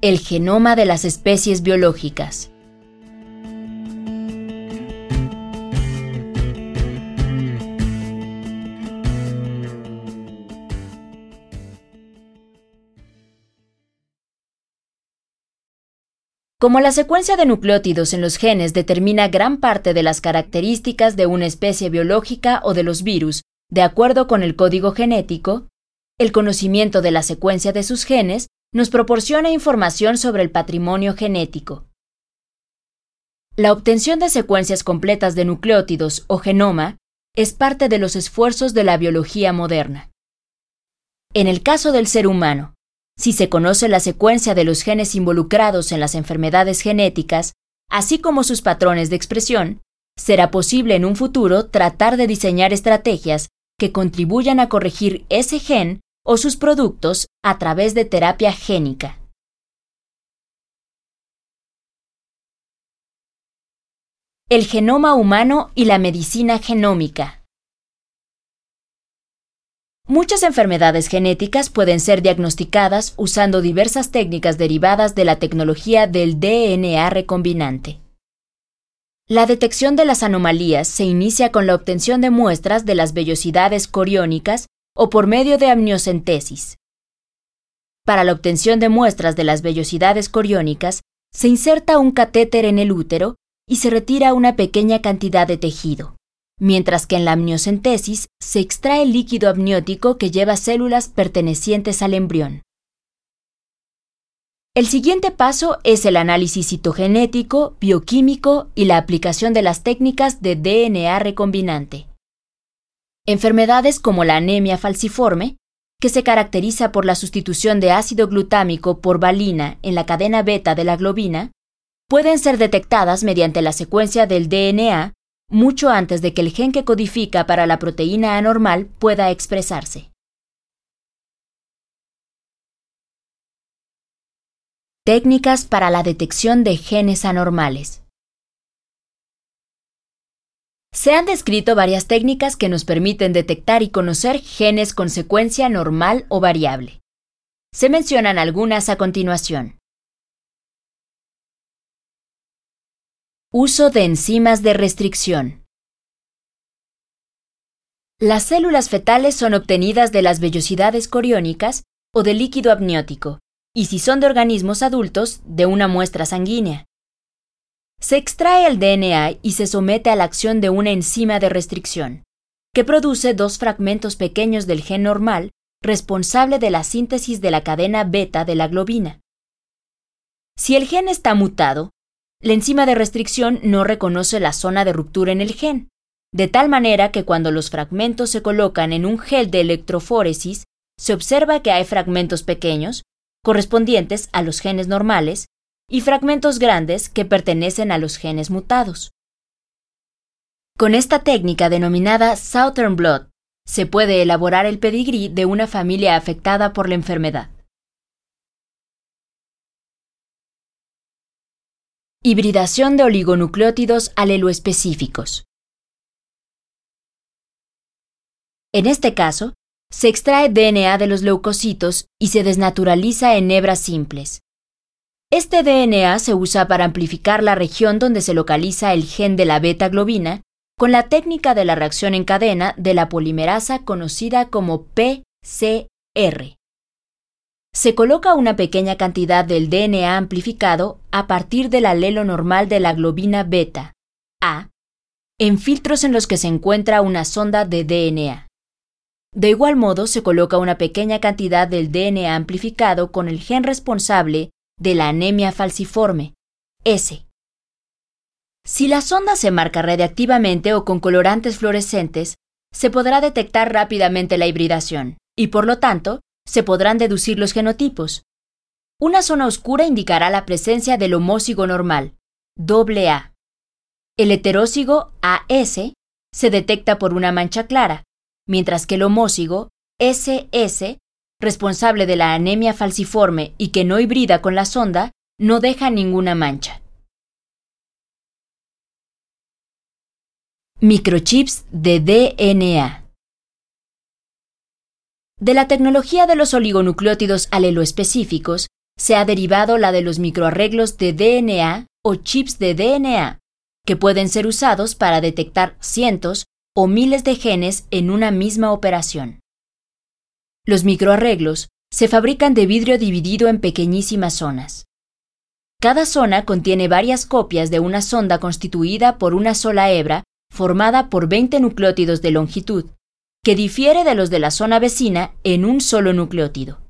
El genoma de las especies biológicas. Como la secuencia de nucleótidos en los genes determina gran parte de las características de una especie biológica o de los virus, de acuerdo con el código genético, el conocimiento de la secuencia de sus genes nos proporciona información sobre el patrimonio genético. La obtención de secuencias completas de nucleótidos o genoma es parte de los esfuerzos de la biología moderna. En el caso del ser humano, si se conoce la secuencia de los genes involucrados en las enfermedades genéticas, así como sus patrones de expresión, será posible en un futuro tratar de diseñar estrategias que contribuyan a corregir ese gen o sus productos a través de terapia génica. El genoma humano y la medicina genómica. Muchas enfermedades genéticas pueden ser diagnosticadas usando diversas técnicas derivadas de la tecnología del DNA recombinante. La detección de las anomalías se inicia con la obtención de muestras de las vellosidades coriónicas o por medio de amniocentesis. Para la obtención de muestras de las vellosidades coriónicas, se inserta un catéter en el útero y se retira una pequeña cantidad de tejido mientras que en la amniocentesis se extrae el líquido amniótico que lleva células pertenecientes al embrión. El siguiente paso es el análisis citogenético, bioquímico y la aplicación de las técnicas de DNA recombinante. Enfermedades como la anemia falciforme, que se caracteriza por la sustitución de ácido glutámico por valina en la cadena beta de la globina, pueden ser detectadas mediante la secuencia del DNA mucho antes de que el gen que codifica para la proteína anormal pueda expresarse. Técnicas para la detección de genes anormales. Se han descrito varias técnicas que nos permiten detectar y conocer genes con secuencia normal o variable. Se mencionan algunas a continuación. Uso de enzimas de restricción. Las células fetales son obtenidas de las vellosidades coriónicas o de líquido amniótico, y si son de organismos adultos, de una muestra sanguínea. Se extrae el DNA y se somete a la acción de una enzima de restricción, que produce dos fragmentos pequeños del gen normal responsable de la síntesis de la cadena beta de la globina. Si el gen está mutado, la enzima de restricción no reconoce la zona de ruptura en el gen, de tal manera que cuando los fragmentos se colocan en un gel de electroforesis, se observa que hay fragmentos pequeños, correspondientes a los genes normales, y fragmentos grandes que pertenecen a los genes mutados. Con esta técnica denominada Southern Blot, se puede elaborar el pedigrí de una familia afectada por la enfermedad. Hibridación de oligonucleótidos aleloespecíficos. En este caso, se extrae DNA de los leucocitos y se desnaturaliza en hebras simples. Este DNA se usa para amplificar la región donde se localiza el gen de la beta-globina con la técnica de la reacción en cadena de la polimerasa conocida como PCR se coloca una pequeña cantidad del DNA amplificado a partir del alelo normal de la globina beta, A, en filtros en los que se encuentra una sonda de DNA. De igual modo, se coloca una pequeña cantidad del DNA amplificado con el gen responsable de la anemia falciforme, S. Si la sonda se marca radiactivamente o con colorantes fluorescentes, se podrá detectar rápidamente la hibridación, y por lo tanto, se podrán deducir los genotipos. Una zona oscura indicará la presencia del homócigo normal, AA. El heterócigo AS se detecta por una mancha clara, mientras que el homócigo SS, responsable de la anemia falciforme y que no hibrida con la sonda, no deja ninguna mancha. Microchips de DNA. De la tecnología de los oligonucleótidos aleloespecíficos se ha derivado la de los microarreglos de DNA o chips de DNA, que pueden ser usados para detectar cientos o miles de genes en una misma operación. Los microarreglos se fabrican de vidrio dividido en pequeñísimas zonas. Cada zona contiene varias copias de una sonda constituida por una sola hebra formada por 20 nucleótidos de longitud, que difiere de los de la zona vecina en un solo nucleótido.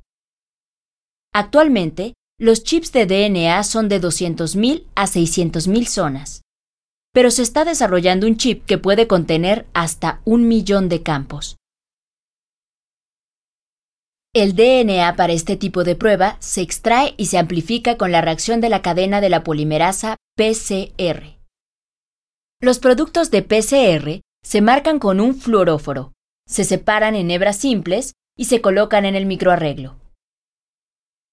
Actualmente, los chips de DNA son de 200.000 a 600.000 zonas, pero se está desarrollando un chip que puede contener hasta un millón de campos. El DNA para este tipo de prueba se extrae y se amplifica con la reacción de la cadena de la polimerasa PCR. Los productos de PCR se marcan con un fluoróforo, se separan en hebras simples y se colocan en el microarreglo.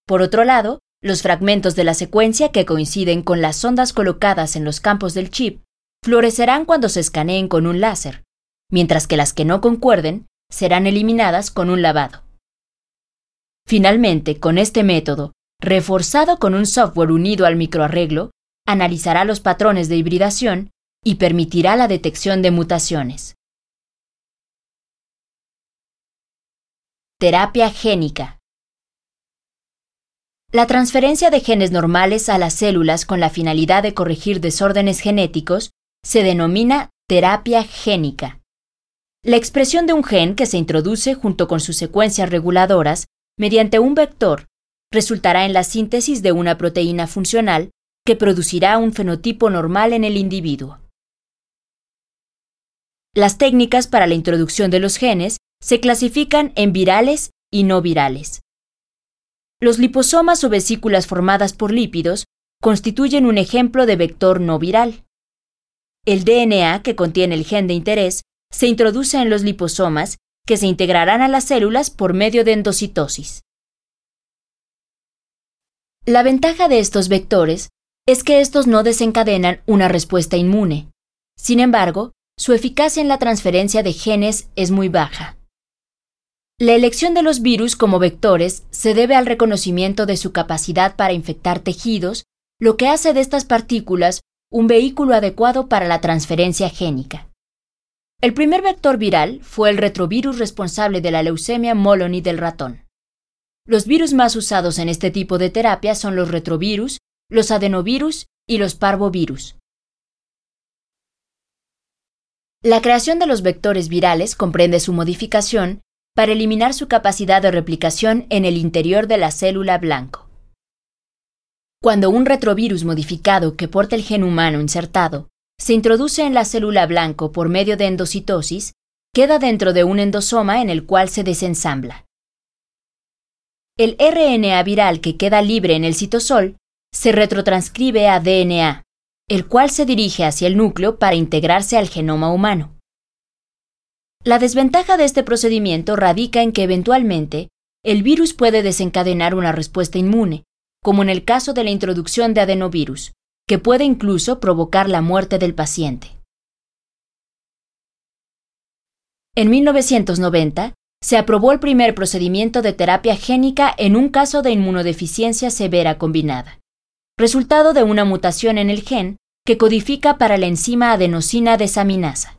Por otro lado, los fragmentos de la secuencia que coinciden con las ondas colocadas en los campos del chip florecerán cuando se escaneen con un láser, mientras que las que no concuerden serán eliminadas con un lavado. Finalmente, con este método, reforzado con un software unido al microarreglo, analizará los patrones de hibridación y permitirá la detección de mutaciones. Terapia génica. La transferencia de genes normales a las células con la finalidad de corregir desórdenes genéticos se denomina terapia génica. La expresión de un gen que se introduce junto con sus secuencias reguladoras mediante un vector resultará en la síntesis de una proteína funcional que producirá un fenotipo normal en el individuo. Las técnicas para la introducción de los genes se clasifican en virales y no virales. Los liposomas o vesículas formadas por lípidos constituyen un ejemplo de vector no viral. El DNA que contiene el gen de interés se introduce en los liposomas que se integrarán a las células por medio de endocitosis. La ventaja de estos vectores es que estos no desencadenan una respuesta inmune. Sin embargo, su eficacia en la transferencia de genes es muy baja. La elección de los virus como vectores se debe al reconocimiento de su capacidad para infectar tejidos, lo que hace de estas partículas un vehículo adecuado para la transferencia génica. El primer vector viral fue el retrovirus responsable de la leucemia Molony del ratón. Los virus más usados en este tipo de terapia son los retrovirus, los adenovirus y los parvovirus. La creación de los vectores virales comprende su modificación para eliminar su capacidad de replicación en el interior de la célula blanco. Cuando un retrovirus modificado que porta el gen humano insertado se introduce en la célula blanco por medio de endocitosis, queda dentro de un endosoma en el cual se desensambla. El RNA viral que queda libre en el citosol se retrotranscribe a DNA, el cual se dirige hacia el núcleo para integrarse al genoma humano. La desventaja de este procedimiento radica en que eventualmente el virus puede desencadenar una respuesta inmune, como en el caso de la introducción de adenovirus, que puede incluso provocar la muerte del paciente. En 1990, se aprobó el primer procedimiento de terapia génica en un caso de inmunodeficiencia severa combinada, resultado de una mutación en el gen que codifica para la enzima adenosina desaminasa.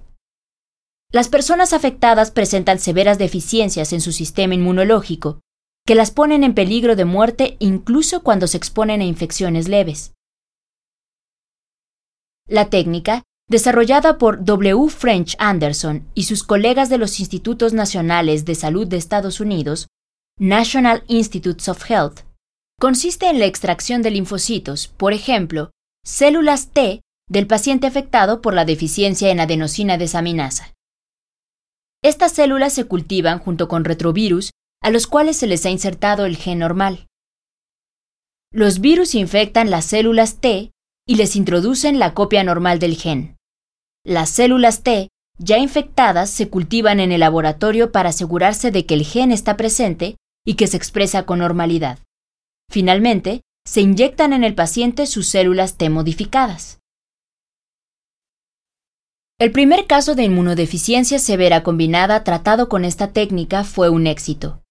Las personas afectadas presentan severas deficiencias en su sistema inmunológico, que las ponen en peligro de muerte incluso cuando se exponen a infecciones leves. La técnica, desarrollada por W. French Anderson y sus colegas de los Institutos Nacionales de Salud de Estados Unidos, National Institutes of Health, consiste en la extracción de linfocitos, por ejemplo, células T del paciente afectado por la deficiencia en adenosina desaminasa. Estas células se cultivan junto con retrovirus a los cuales se les ha insertado el gen normal. Los virus infectan las células T y les introducen la copia normal del gen. Las células T, ya infectadas, se cultivan en el laboratorio para asegurarse de que el gen está presente y que se expresa con normalidad. Finalmente, se inyectan en el paciente sus células T modificadas. El primer caso de inmunodeficiencia severa combinada tratado con esta técnica fue un éxito.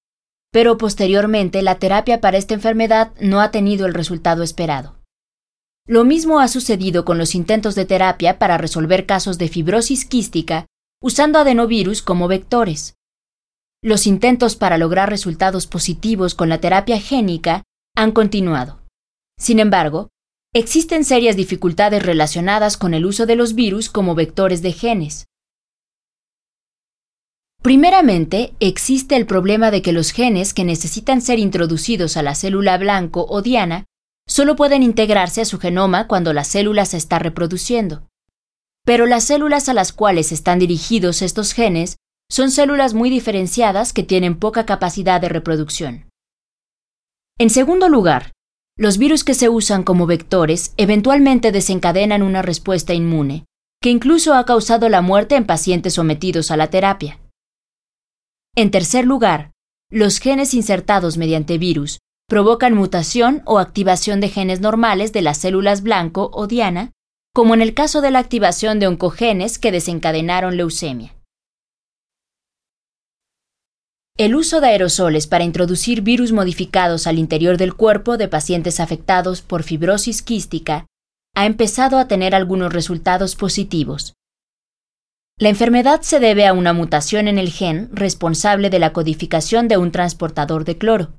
pero posteriormente la terapia para esta enfermedad no ha tenido el resultado esperado. Lo mismo ha sucedido con los intentos de terapia para resolver casos de fibrosis quística usando adenovirus como vectores. Los intentos para lograr resultados positivos con la terapia génica han continuado. Sin embargo, existen serias dificultades relacionadas con el uso de los virus como vectores de genes. Primeramente, existe el problema de que los genes que necesitan ser introducidos a la célula blanco o diana solo pueden integrarse a su genoma cuando la célula se está reproduciendo. Pero las células a las cuales están dirigidos estos genes son células muy diferenciadas que tienen poca capacidad de reproducción. En segundo lugar, los virus que se usan como vectores eventualmente desencadenan una respuesta inmune, que incluso ha causado la muerte en pacientes sometidos a la terapia. En tercer lugar, los genes insertados mediante virus provocan mutación o activación de genes normales de las células blanco o diana, como en el caso de la activación de oncogenes que desencadenaron leucemia. El uso de aerosoles para introducir virus modificados al interior del cuerpo de pacientes afectados por fibrosis quística ha empezado a tener algunos resultados positivos. La enfermedad se debe a una mutación en el gen responsable de la codificación de un transportador de cloro.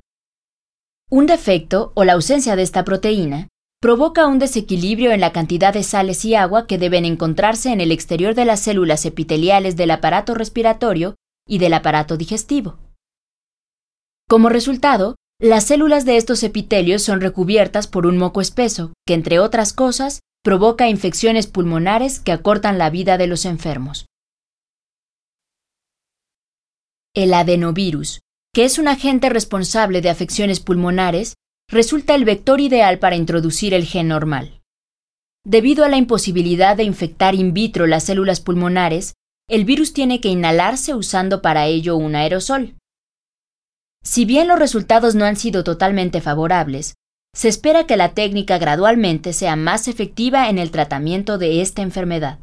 Un defecto o la ausencia de esta proteína provoca un desequilibrio en la cantidad de sales y agua que deben encontrarse en el exterior de las células epiteliales del aparato respiratorio y del aparato digestivo. Como resultado, las células de estos epitelios son recubiertas por un moco espeso, que entre otras cosas provoca infecciones pulmonares que acortan la vida de los enfermos. El adenovirus, que es un agente responsable de afecciones pulmonares, resulta el vector ideal para introducir el gen normal. Debido a la imposibilidad de infectar in vitro las células pulmonares, el virus tiene que inhalarse usando para ello un aerosol. Si bien los resultados no han sido totalmente favorables, se espera que la técnica gradualmente sea más efectiva en el tratamiento de esta enfermedad.